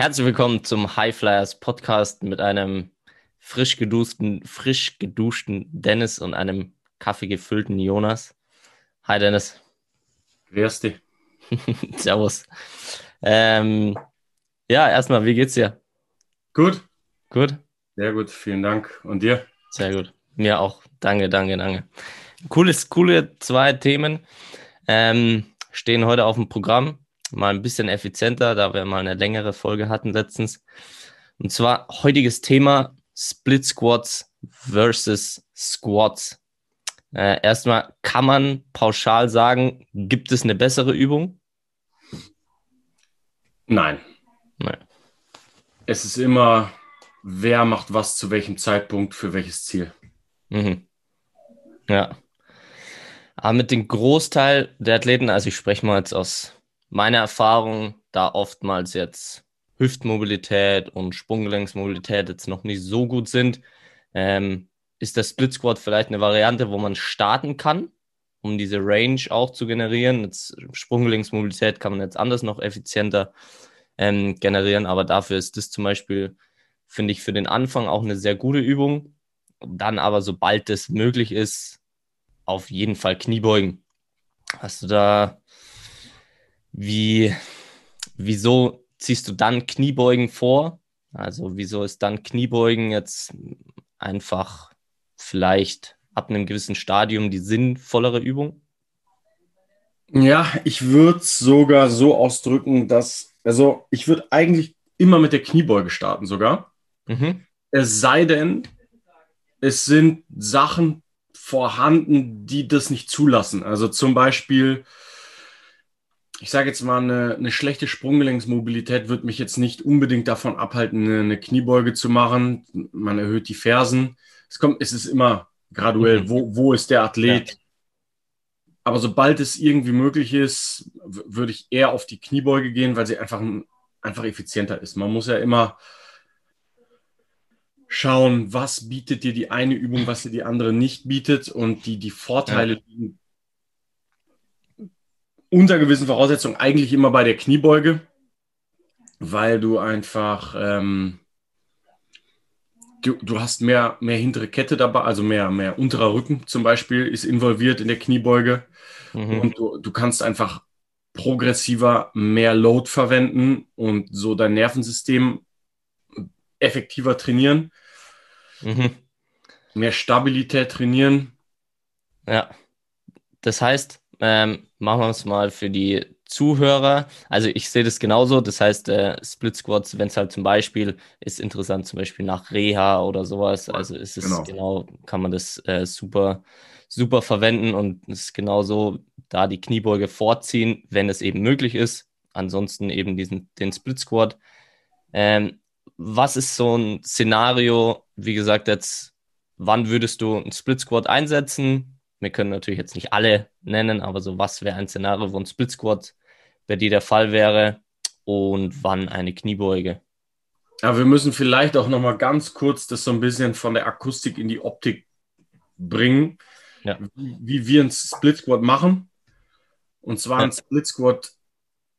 Herzlich willkommen zum High Flyers Podcast mit einem frisch geduschten, frisch geduschten Dennis und einem kaffeegefüllten Jonas. Hi Dennis. Grüß dich. Servus. Ähm, ja, erstmal, wie geht's dir? Gut. Gut? Sehr gut, vielen Dank. Und dir? Sehr gut. Mir auch. Danke, danke, danke. Cooles, coole zwei Themen ähm, stehen heute auf dem Programm mal ein bisschen effizienter, da wir mal eine längere Folge hatten letztens. Und zwar heutiges Thema Split Squats versus Squats. Äh, erstmal kann man pauschal sagen, gibt es eine bessere Übung? Nein. Nein. Es ist immer, wer macht was zu welchem Zeitpunkt für welches Ziel. Mhm. Ja. Aber mit dem Großteil der Athleten, also ich spreche mal jetzt aus meine Erfahrung, da oftmals jetzt Hüftmobilität und Sprunggelenksmobilität jetzt noch nicht so gut sind, ähm, ist der Split Squat vielleicht eine Variante, wo man starten kann, um diese Range auch zu generieren. Jetzt Sprunggelenksmobilität kann man jetzt anders noch effizienter ähm, generieren, aber dafür ist das zum Beispiel, finde ich, für den Anfang auch eine sehr gute Übung. Dann aber, sobald es möglich ist, auf jeden Fall Kniebeugen. Hast du da wie, wieso ziehst du dann Kniebeugen vor? Also wieso ist dann Kniebeugen jetzt einfach vielleicht ab einem gewissen Stadium die sinnvollere Übung? Ja, ich würde es sogar so ausdrücken, dass, also ich würde eigentlich immer mit der Kniebeuge starten sogar. Mhm. Es sei denn, es sind Sachen vorhanden, die das nicht zulassen. Also zum Beispiel, ich sage jetzt mal, eine, eine schlechte Sprunggelenksmobilität wird mich jetzt nicht unbedingt davon abhalten, eine, eine, Kniebeuge zu machen. Man erhöht die Fersen. Es kommt, es ist immer graduell, mhm. wo, wo ist der Athlet. Ja. Aber sobald es irgendwie möglich ist, würde ich eher auf die Kniebeuge gehen, weil sie einfach, einfach effizienter ist. Man muss ja immer schauen, was bietet dir die eine Übung, was dir die andere nicht bietet. Und die, die Vorteile ja. liegen unter gewissen Voraussetzungen eigentlich immer bei der Kniebeuge, weil du einfach, ähm, du, du hast mehr, mehr hintere Kette dabei, also mehr, mehr unterer Rücken zum Beispiel ist involviert in der Kniebeuge mhm. und du, du kannst einfach progressiver mehr Load verwenden und so dein Nervensystem effektiver trainieren, mhm. mehr Stabilität trainieren. Ja, das heißt, ähm, machen wir es mal für die Zuhörer. Also ich sehe das genauso. Das heißt, äh, Split Squats, wenn es halt zum Beispiel ist interessant, zum Beispiel nach Reha oder sowas. Also ist es genau, genau kann man das äh, super, super verwenden und es ist genauso da die Kniebeuge vorziehen, wenn es eben möglich ist. Ansonsten eben diesen, den Split Squat. Ähm, was ist so ein Szenario, wie gesagt, jetzt, wann würdest du einen Split Squat einsetzen? Wir können natürlich jetzt nicht alle nennen, aber so was wäre ein Szenario, wo ein Split Squat bei dir der Fall wäre und wann eine Kniebeuge. Ja, wir müssen vielleicht auch noch mal ganz kurz das so ein bisschen von der Akustik in die Optik bringen, ja. wie, wie, wir einen Split Squat machen. Und zwar ja. ein Split Squat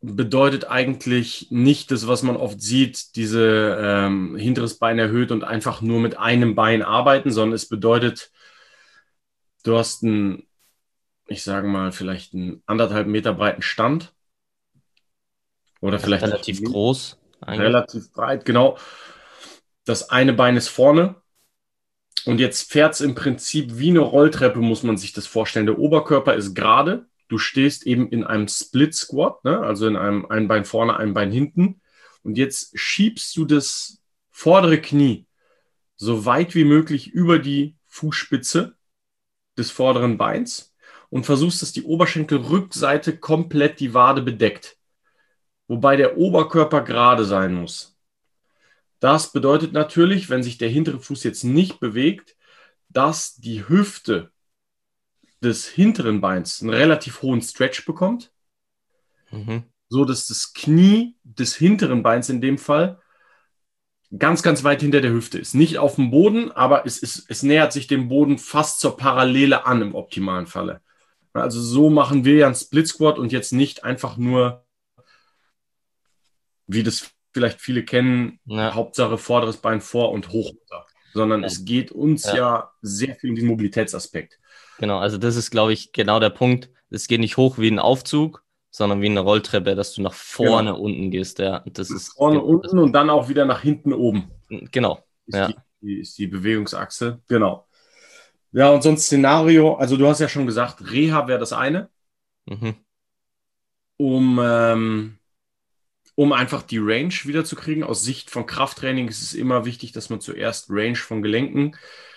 bedeutet eigentlich nicht das, was man oft sieht, diese ähm, hinteres Bein erhöht und einfach nur mit einem Bein arbeiten, sondern es bedeutet, Du hast einen, ich sage mal, vielleicht einen anderthalb Meter breiten Stand. Oder vielleicht. Relativ groß. Eigentlich. Relativ breit, genau. Das eine Bein ist vorne. Und jetzt fährt es im Prinzip wie eine Rolltreppe, muss man sich das vorstellen. Der Oberkörper ist gerade. Du stehst eben in einem Split Squat, ne? also in einem ein Bein vorne, ein Bein hinten. Und jetzt schiebst du das vordere Knie so weit wie möglich über die Fußspitze des vorderen Beins und versuchst, dass die Oberschenkelrückseite komplett die Wade bedeckt. Wobei der Oberkörper gerade sein muss. Das bedeutet natürlich, wenn sich der hintere Fuß jetzt nicht bewegt, dass die Hüfte des hinteren Beins einen relativ hohen Stretch bekommt, mhm. so dass das Knie des hinteren Beins in dem Fall ganz, ganz weit hinter der Hüfte ist. Nicht auf dem Boden, aber es, ist, es nähert sich dem Boden fast zur Parallele an im optimalen Falle. Also so machen wir ja einen Split Squat und jetzt nicht einfach nur, wie das vielleicht viele kennen, Ja. Hauptsache vorderes Bein vor und hoch runter. Sondern Ja. es geht uns Ja. ja. sehr viel um den Mobilitätsaspekt. Genau, also das ist, glaube ich, genau der Punkt. Es geht nicht hoch wie ein Aufzug, sondern wie eine Rolltreppe, dass du nach vorne unten gehst. Ja, das ist Vorne genau unten und dann auch wieder nach hinten oben. Genau. Ist, Ja. die, ist die Bewegungsachse. Genau. Ja, und sonst Szenario, also du hast ja schon gesagt, Reha wäre das eine, Mhm. um, ähm, um einfach die Range wiederzukriegen. Aus Sicht von Krafttraining ist es immer wichtig, dass man zuerst Range von Gelenken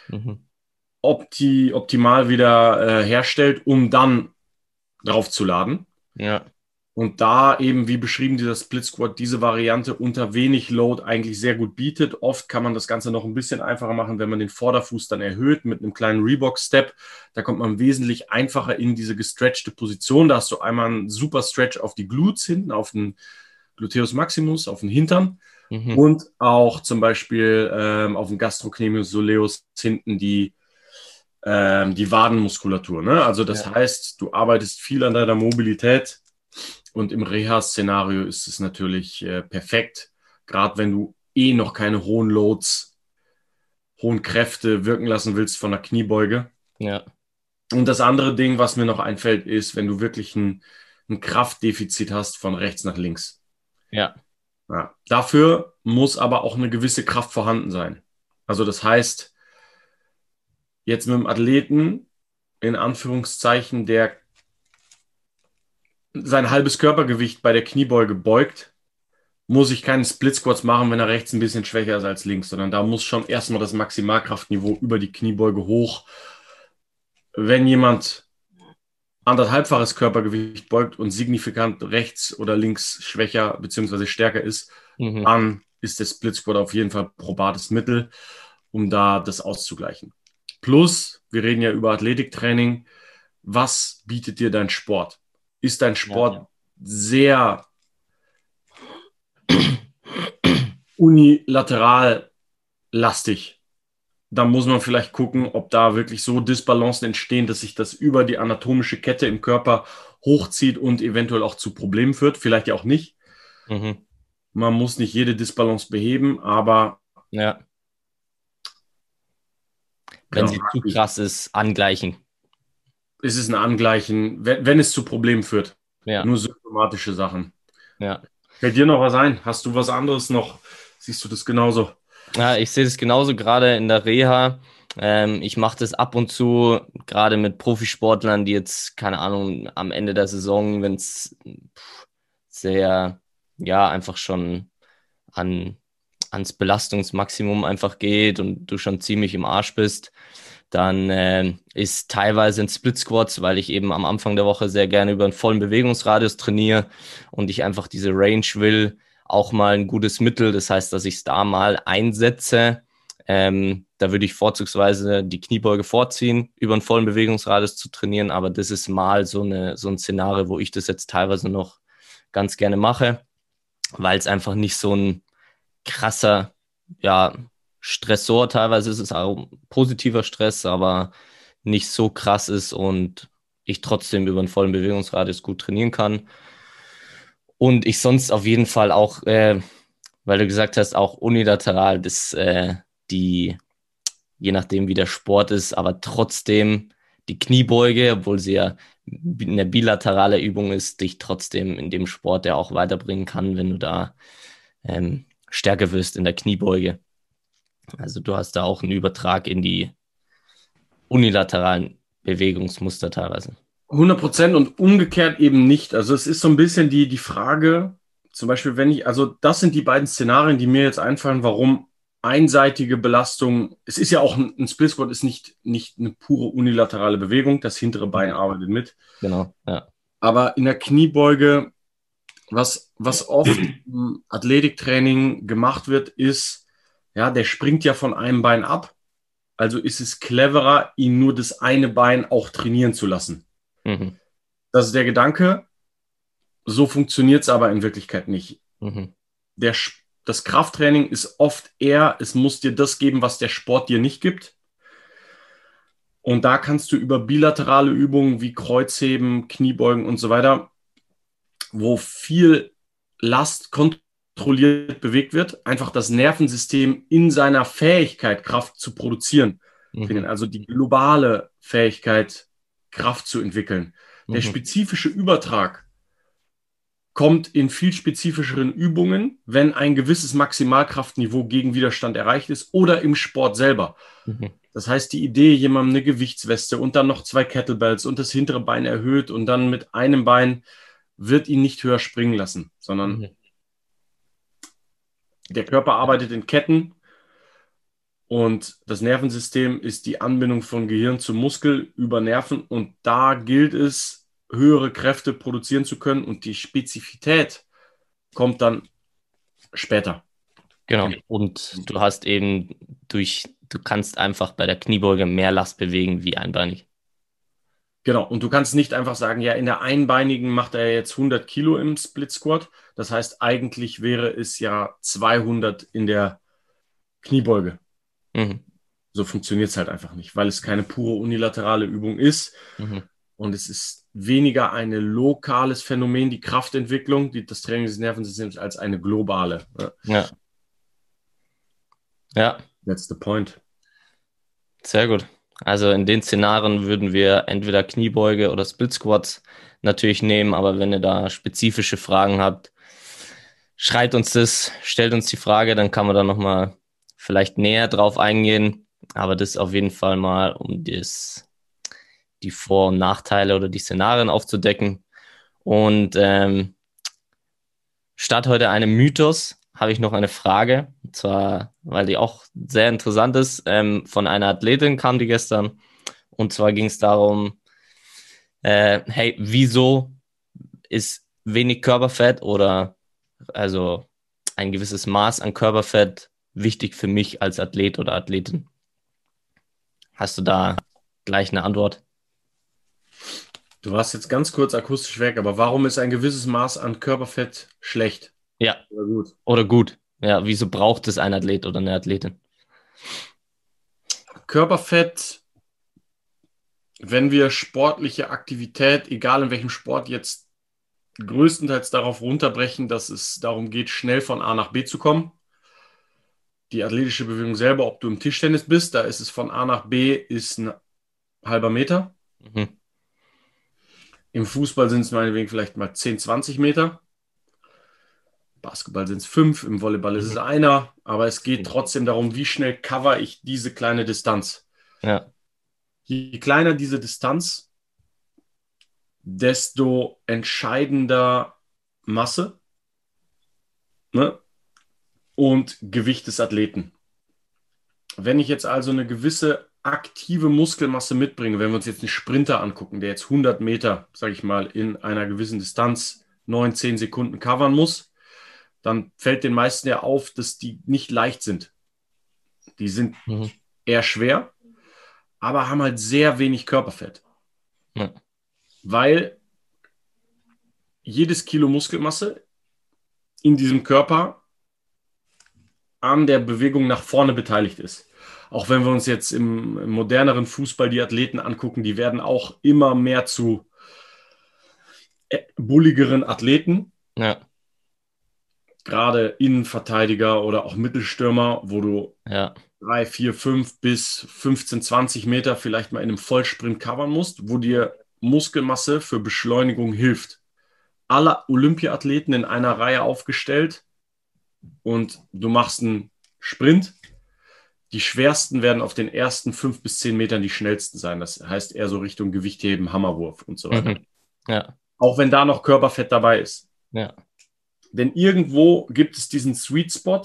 Mhm. opti optimal wieder äh, herstellt, um dann draufzuladen. Ja, Und da eben, wie beschrieben, dieser Split Squat diese Variante unter wenig Load eigentlich sehr gut bietet. Oft kann man das Ganze noch ein bisschen einfacher machen, wenn man den Vorderfuß dann erhöht mit einem kleinen Reebok-Step. Da kommt man wesentlich einfacher in diese gestretchte Position. Da hast du einmal einen super Stretch auf die Glutes hinten, auf den Gluteus Maximus, auf den Hintern mhm. und auch zum Beispiel ähm, auf dem Gastrocnemius soleus hinten die, ähm, die Wadenmuskulatur. Ne? Also das Ja. heißt, du arbeitest viel an deiner Mobilität und im Reha-Szenario ist es natürlich äh, perfekt, gerade wenn du eh noch keine hohen Loads, hohen Kräfte wirken lassen willst von der Kniebeuge. ja, Und das andere Ding, was mir noch einfällt, ist, wenn du wirklich ein, ein Kraftdefizit hast von rechts nach links. ja, Ja. Dafür muss aber auch eine gewisse Kraft vorhanden sein. Also das heißt, jetzt mit dem Athleten, in Anführungszeichen, der sein halbes Körpergewicht bei der Kniebeuge beugt, muss ich keine Split Squats machen, wenn er rechts ein bisschen schwächer ist als links, sondern da muss schon erstmal das Maximalkraftniveau über die Kniebeuge hoch. Wenn jemand anderthalbfaches Körpergewicht beugt und signifikant rechts oder links schwächer bzw. stärker ist, mhm. dann ist der Split Squat auf jeden Fall probates Mittel, um da das auszugleichen. Plus, wir reden ja über Athletiktraining. Was bietet dir dein Sport? Ist dein Sport Ja, ja. sehr unilateral lastig? Dann muss man vielleicht gucken, ob da wirklich so Disbalancen entstehen, dass sich das über die anatomische Kette im Körper hochzieht und eventuell auch zu Problemen führt. Vielleicht ja auch nicht. Mhm. Man muss nicht jede Disbalance beheben, aber ja. Wenn Genau. sie zu krass ist, angleichen. es ist ein Angleichen, wenn, wenn es zu Problemen führt. Ja, Nur symptomatische Sachen. ja. Fällt dir noch was ein? Hast du was anderes noch? Siehst du das genauso? Ja, ich sehe das genauso gerade in der Reha. Ähm, ich mache das ab und zu, gerade mit Profisportlern, die jetzt, keine Ahnung, am Ende der Saison, wenn es sehr, ja, einfach schon an, ans Belastungsmaximum einfach geht und du schon ziemlich im Arsch bist, dann äh, ist teilweise ein Split Squats, weil ich eben am Anfang der Woche sehr gerne über einen vollen Bewegungsradius trainiere und ich einfach diese Range will, auch mal ein gutes Mittel. Das heißt, dass ich es da mal einsetze. Ähm, da würde ich vorzugsweise die Kniebeuge vorziehen, über einen vollen Bewegungsradius zu trainieren. Aber das ist mal so, eine, so ein Szenario, wo ich das jetzt teilweise noch ganz gerne mache, weil es einfach nicht so ein krasser, ja, Stressor teilweise ist es auch positiver Stress, aber nicht so krass ist und ich trotzdem über einen vollen Bewegungsradius gut trainieren kann. Und ich sonst auf jeden Fall auch, äh, weil du gesagt hast, auch unilateral, das, äh, die, je nachdem wie der Sport ist, aber trotzdem die Kniebeuge, obwohl sie ja eine bilaterale Übung ist, dich trotzdem in dem Sport ja auch weiterbringen kann, wenn du da ähm, stärker wirst in der Kniebeuge. Also du hast da auch einen Übertrag in die unilateralen Bewegungsmuster teilweise. 100 Prozent und umgekehrt eben nicht. Also es ist so ein bisschen die, die Frage, zum Beispiel, wenn ich, also das sind die beiden Szenarien, die mir jetzt einfallen, warum einseitige Belastung, es ist ja auch ein, ein Split Squat, ist nicht, nicht eine pure unilaterale Bewegung, das hintere Bein arbeitet mit. Genau, ja. Aber in der Kniebeuge, was, was oft im Athletiktraining gemacht wird, ist, ja, der springt ja von einem Bein ab. Also ist es cleverer, ihn nur das eine Bein auch trainieren zu lassen. Mhm. Das ist der Gedanke. So funktioniert es aber in Wirklichkeit nicht. Mhm. Der, das Krafttraining ist oft eher, es muss dir das geben, was der Sport dir nicht gibt. Und da kannst du über bilaterale Übungen wie Kreuzheben, Kniebeugen und so weiter, wo viel Last kontrolliert bewegt wird, einfach das Nervensystem in seiner Fähigkeit, Kraft zu produzieren, mhm. also die globale Fähigkeit, Kraft zu entwickeln. Mhm. Der spezifische Übertrag kommt in viel spezifischeren Übungen, wenn ein gewisses Maximalkraftniveau gegen Widerstand erreicht ist oder im Sport selber. Mhm. Das heißt, die Idee, jemandem eine Gewichtsweste und dann noch zwei Kettlebells und das hintere Bein erhöht und dann mit einem Bein wird ihn nicht höher springen lassen, sondern mhm. der Körper arbeitet in Ketten und das Nervensystem ist die Anbindung von Gehirn zu Muskel über Nerven und da gilt es, höhere Kräfte produzieren zu können und die Spezifität kommt dann später. Genau. Und du hast eben durch, du kannst einfach bei der Kniebeuge mehr Last bewegen wie einbeinig. Genau. Und du kannst nicht einfach sagen, ja, in der einbeinigen macht er jetzt 100 Kilo im Split Squat. Das heißt, eigentlich wäre es ja 200 in der Kniebeuge. Mhm. So funktioniert es halt einfach nicht, weil es keine pure unilaterale Übung ist. Mhm. Und es ist weniger ein lokales Phänomen, die Kraftentwicklung, die, das Training des Nervensystems, als eine globale. Ja. Ja. That's the point. Sehr gut. Also in den Szenarien würden wir entweder Kniebeuge oder Split Squats natürlich nehmen, aber wenn ihr da spezifische Fragen habt, schreibt uns das, stellt uns die Frage, dann kann man da nochmal vielleicht näher drauf eingehen. Aber das auf jeden Fall mal, um das, die Vor- und Nachteile oder die Szenarien aufzudecken. Und ähm, statt heute einem Mythos habe ich noch eine Frage. Und zwar, weil die auch sehr interessant ist. Ähm, von einer Athletin kam die gestern. Und zwar ging es darum, äh, hey, wieso ist wenig Körperfett oder also ein gewisses Maß an Körperfett wichtig für mich als Athlet oder Athletin? Hast du da gleich eine Antwort? Du warst jetzt ganz kurz akustisch weg, aber warum ist ein gewisses Maß an Körperfett schlecht? Ja. Oder gut. Oder gut. Ja, wieso braucht es ein Athlet oder eine Athletin? Körperfett, wenn wir sportliche Aktivität, egal in welchem Sport jetzt größtenteils darauf runterbrechen, dass es darum geht, schnell von A nach B zu kommen. Die athletische Bewegung selber, ob du im Tischtennis bist, da ist es von A nach B, ist ein halber Meter. Mhm. Im Fußball sind es meinetwegen vielleicht mal 10, 20 Meter. Basketball sind es fünf, im Volleyball ist es mhm. einer, aber es geht trotzdem darum, wie schnell cover ich diese kleine Distanz. Ja. Je kleiner diese Distanz, desto entscheidender Masse ne? und Gewicht des Athleten. Wenn ich jetzt also eine gewisse aktive Muskelmasse mitbringe, wenn wir uns jetzt einen Sprinter angucken, der jetzt 100 Meter, sage ich mal, in einer gewissen Distanz 9, 10 Sekunden covern muss, dann fällt den meisten ja auf, dass die nicht leicht sind. Die sind mhm. eher schwer, aber haben halt sehr wenig Körperfett. Ja. Weil jedes Kilo Muskelmasse in diesem Körper an der Bewegung nach vorne beteiligt ist. Auch wenn wir uns jetzt im, im moderneren Fußball die Athleten angucken, die werden auch immer mehr zu äh, bulligeren Athleten. Ja gerade Innenverteidiger oder auch Mittelstürmer, wo du ja. 3, 4, 5 bis 15, 20 Meter vielleicht mal in einem Vollsprint covern musst, wo dir Muskelmasse für Beschleunigung hilft. Alle Olympiathleten in einer Reihe aufgestellt und du machst einen Sprint. Die schwersten werden auf den ersten 5 bis 10 Metern die schnellsten sein. Das heißt eher so Richtung Gewichtheben, Hammerwurf und so weiter. Mhm. Ja. Auch wenn da noch Körperfett dabei ist. Ja. Denn irgendwo gibt es diesen Sweet Spot,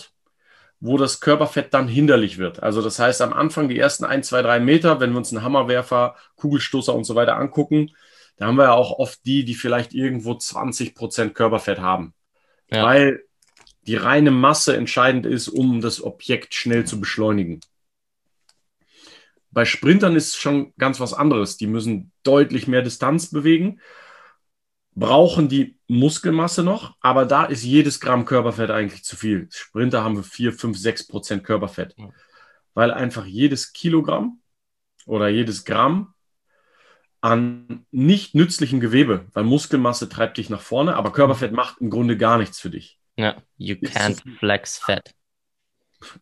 wo das Körperfett dann hinderlich wird. Also das heißt, am Anfang die ersten ein, zwei, drei Meter, wenn wir uns einen Hammerwerfer, Kugelstoßer und so weiter angucken, da haben wir ja auch oft die, die vielleicht irgendwo 20 Prozent Körperfett haben. Ja. Weil die reine Masse entscheidend ist, um das Objekt schnell zu beschleunigen. Bei Sprintern ist es schon ganz was anderes. Die müssen deutlich mehr Distanz bewegen brauchen die Muskelmasse noch, aber da ist jedes Gramm Körperfett eigentlich zu viel. Sprinter haben wir 4, 5, 6 Prozent Körperfett, ja. weil einfach jedes Kilogramm oder jedes Gramm an nicht nützlichem Gewebe, weil Muskelmasse treibt dich nach vorne, aber Körperfett macht im Grunde gar nichts für dich. Ja, you can't flex fat.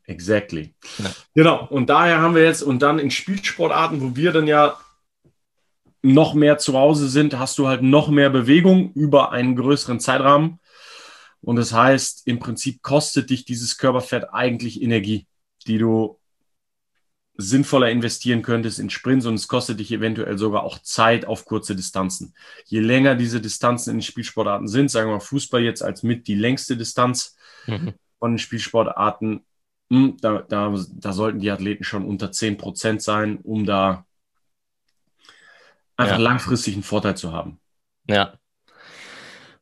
Exactly. Ja. Genau. Und daher haben wir jetzt, und dann in Spielsportarten, wo wir dann ja noch mehr zu Hause sind, hast du halt noch mehr Bewegung über einen größeren Zeitrahmen. Und das heißt, im Prinzip kostet dich dieses Körperfett eigentlich Energie, die du sinnvoller investieren könntest in Sprints und es kostet dich eventuell sogar auch Zeit auf kurze Distanzen. Je länger diese Distanzen in den Spielsportarten sind, sagen wir mal Fußball jetzt als mit die längste Distanz mhm. von den Spielsportarten, hm, da, da, da sollten die Athleten schon unter 10 Prozent sein, um da einfach ja. langfristig einen Vorteil zu haben. Ja,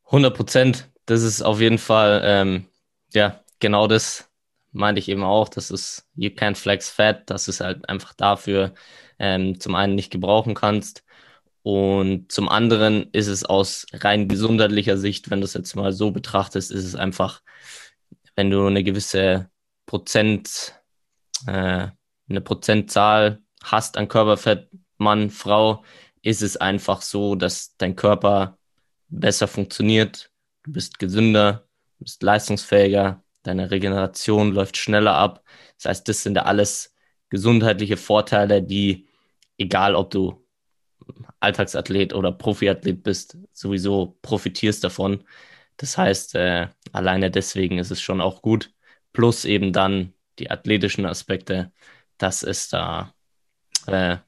100 Prozent. Das ist auf jeden Fall, ähm, ja, genau das meinte ich eben auch. Das ist, you can't flex fat, dass du es halt einfach dafür ähm, zum einen nicht gebrauchen kannst. Und zum anderen ist es aus rein gesundheitlicher Sicht, wenn du es jetzt mal so betrachtest, ist es einfach, wenn du eine gewisse Prozent, äh, eine Prozentzahl hast an Körperfett, Mann, Frau, ist es einfach so, dass dein Körper besser funktioniert, du bist gesünder, du bist leistungsfähiger, deine Regeneration läuft schneller ab. Das heißt, das sind alles gesundheitliche Vorteile, die, egal ob du Alltagsathlet oder Profiathlet bist, sowieso profitierst davon. Das heißt, äh, alleine deswegen ist es schon auch gut, plus eben dann die athletischen Aspekte, dass es da äh,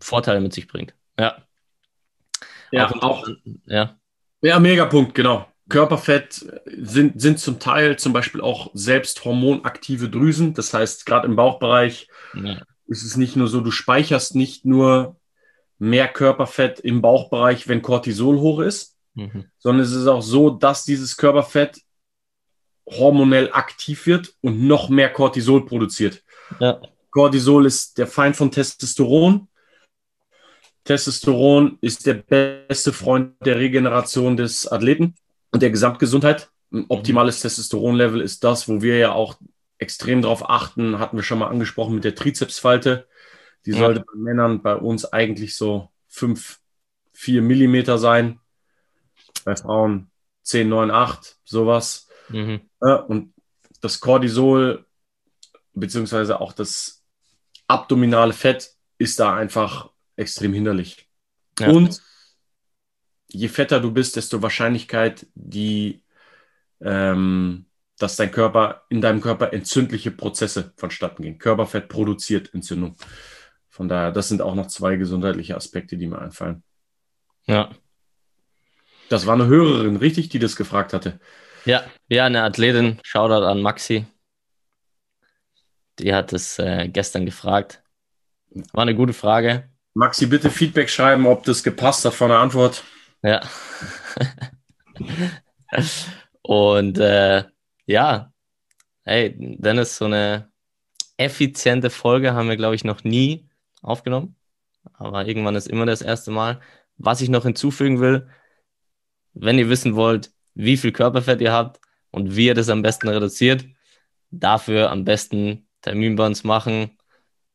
Vorteile mit sich bringt. Ja. Ja, auch, auch ja. Ja, Megapunkt, genau. Körperfett sind, sind zum Teil zum Beispiel auch selbst hormonaktive Drüsen. Das heißt, gerade im Bauchbereich ja. ist es nicht nur so, du speicherst nicht nur mehr Körperfett im Bauchbereich, wenn Cortisol hoch ist, mhm. sondern es ist auch so, dass dieses Körperfett hormonell aktiv wird und noch mehr Cortisol produziert. Ja. Cortisol ist der Feind von Testosteron. Testosteron ist der beste Freund der Regeneration des Athleten und der Gesamtgesundheit. Ein optimales Testosteronlevel ist das, wo wir ja auch extrem darauf achten, hatten wir schon mal angesprochen mit der Trizepsfalte. Die ja. sollte bei Männern bei uns eigentlich so 5, 4 Millimeter sein. Bei Frauen 10, 9, 8, sowas. Mhm. Und das Cortisol, beziehungsweise auch das abdominale Fett, ist da einfach extrem hinderlich. Ja. Und je fetter du bist, desto Wahrscheinlichkeit, die, ähm, dass dein Körper, in deinem Körper entzündliche Prozesse vonstatten gehen. Körperfett produziert Entzündung. Von daher, das sind auch noch zwei gesundheitliche Aspekte, die mir einfallen. Ja. Das war eine Hörerin, richtig, die das gefragt hatte. Ja, ja, eine Athletin, Shoutout an Maxi. Die hat es äh, gestern gefragt. War eine gute Frage. Maxi, bitte Feedback schreiben, ob das gepasst hat von der Antwort. Ja. Und äh, ja, hey, Dennis, so eine effiziente Folge haben wir, glaube ich, noch nie aufgenommen. Aber irgendwann ist immer das erste Mal. Was ich noch hinzufügen will, wenn ihr wissen wollt, wie viel Körperfett ihr habt und wie ihr das am besten reduziert. Dafür am besten Termin bei uns machen.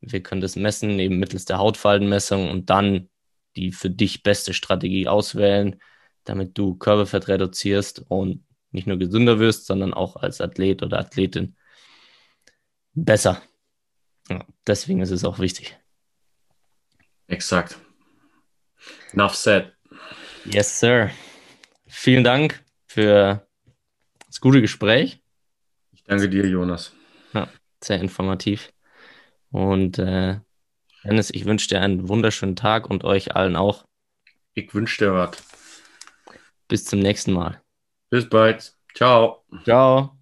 Wir können das messen, eben mittels der Hautfaltenmessung und dann die für dich beste Strategie auswählen, damit du Körperfett reduzierst und nicht nur gesünder wirst, sondern auch als Athlet oder Athletin besser. Ja, deswegen ist es auch wichtig. Exakt. Enough said. Yes, sir. Vielen Dank für das gute Gespräch. Ich danke dir, Jonas. Ja, sehr informativ. Und äh, Dennis, ich wünsche dir einen wunderschönen Tag und euch allen auch. Ich wünsche dir was. Bis zum nächsten Mal. Bis bald. Ciao. Ciao.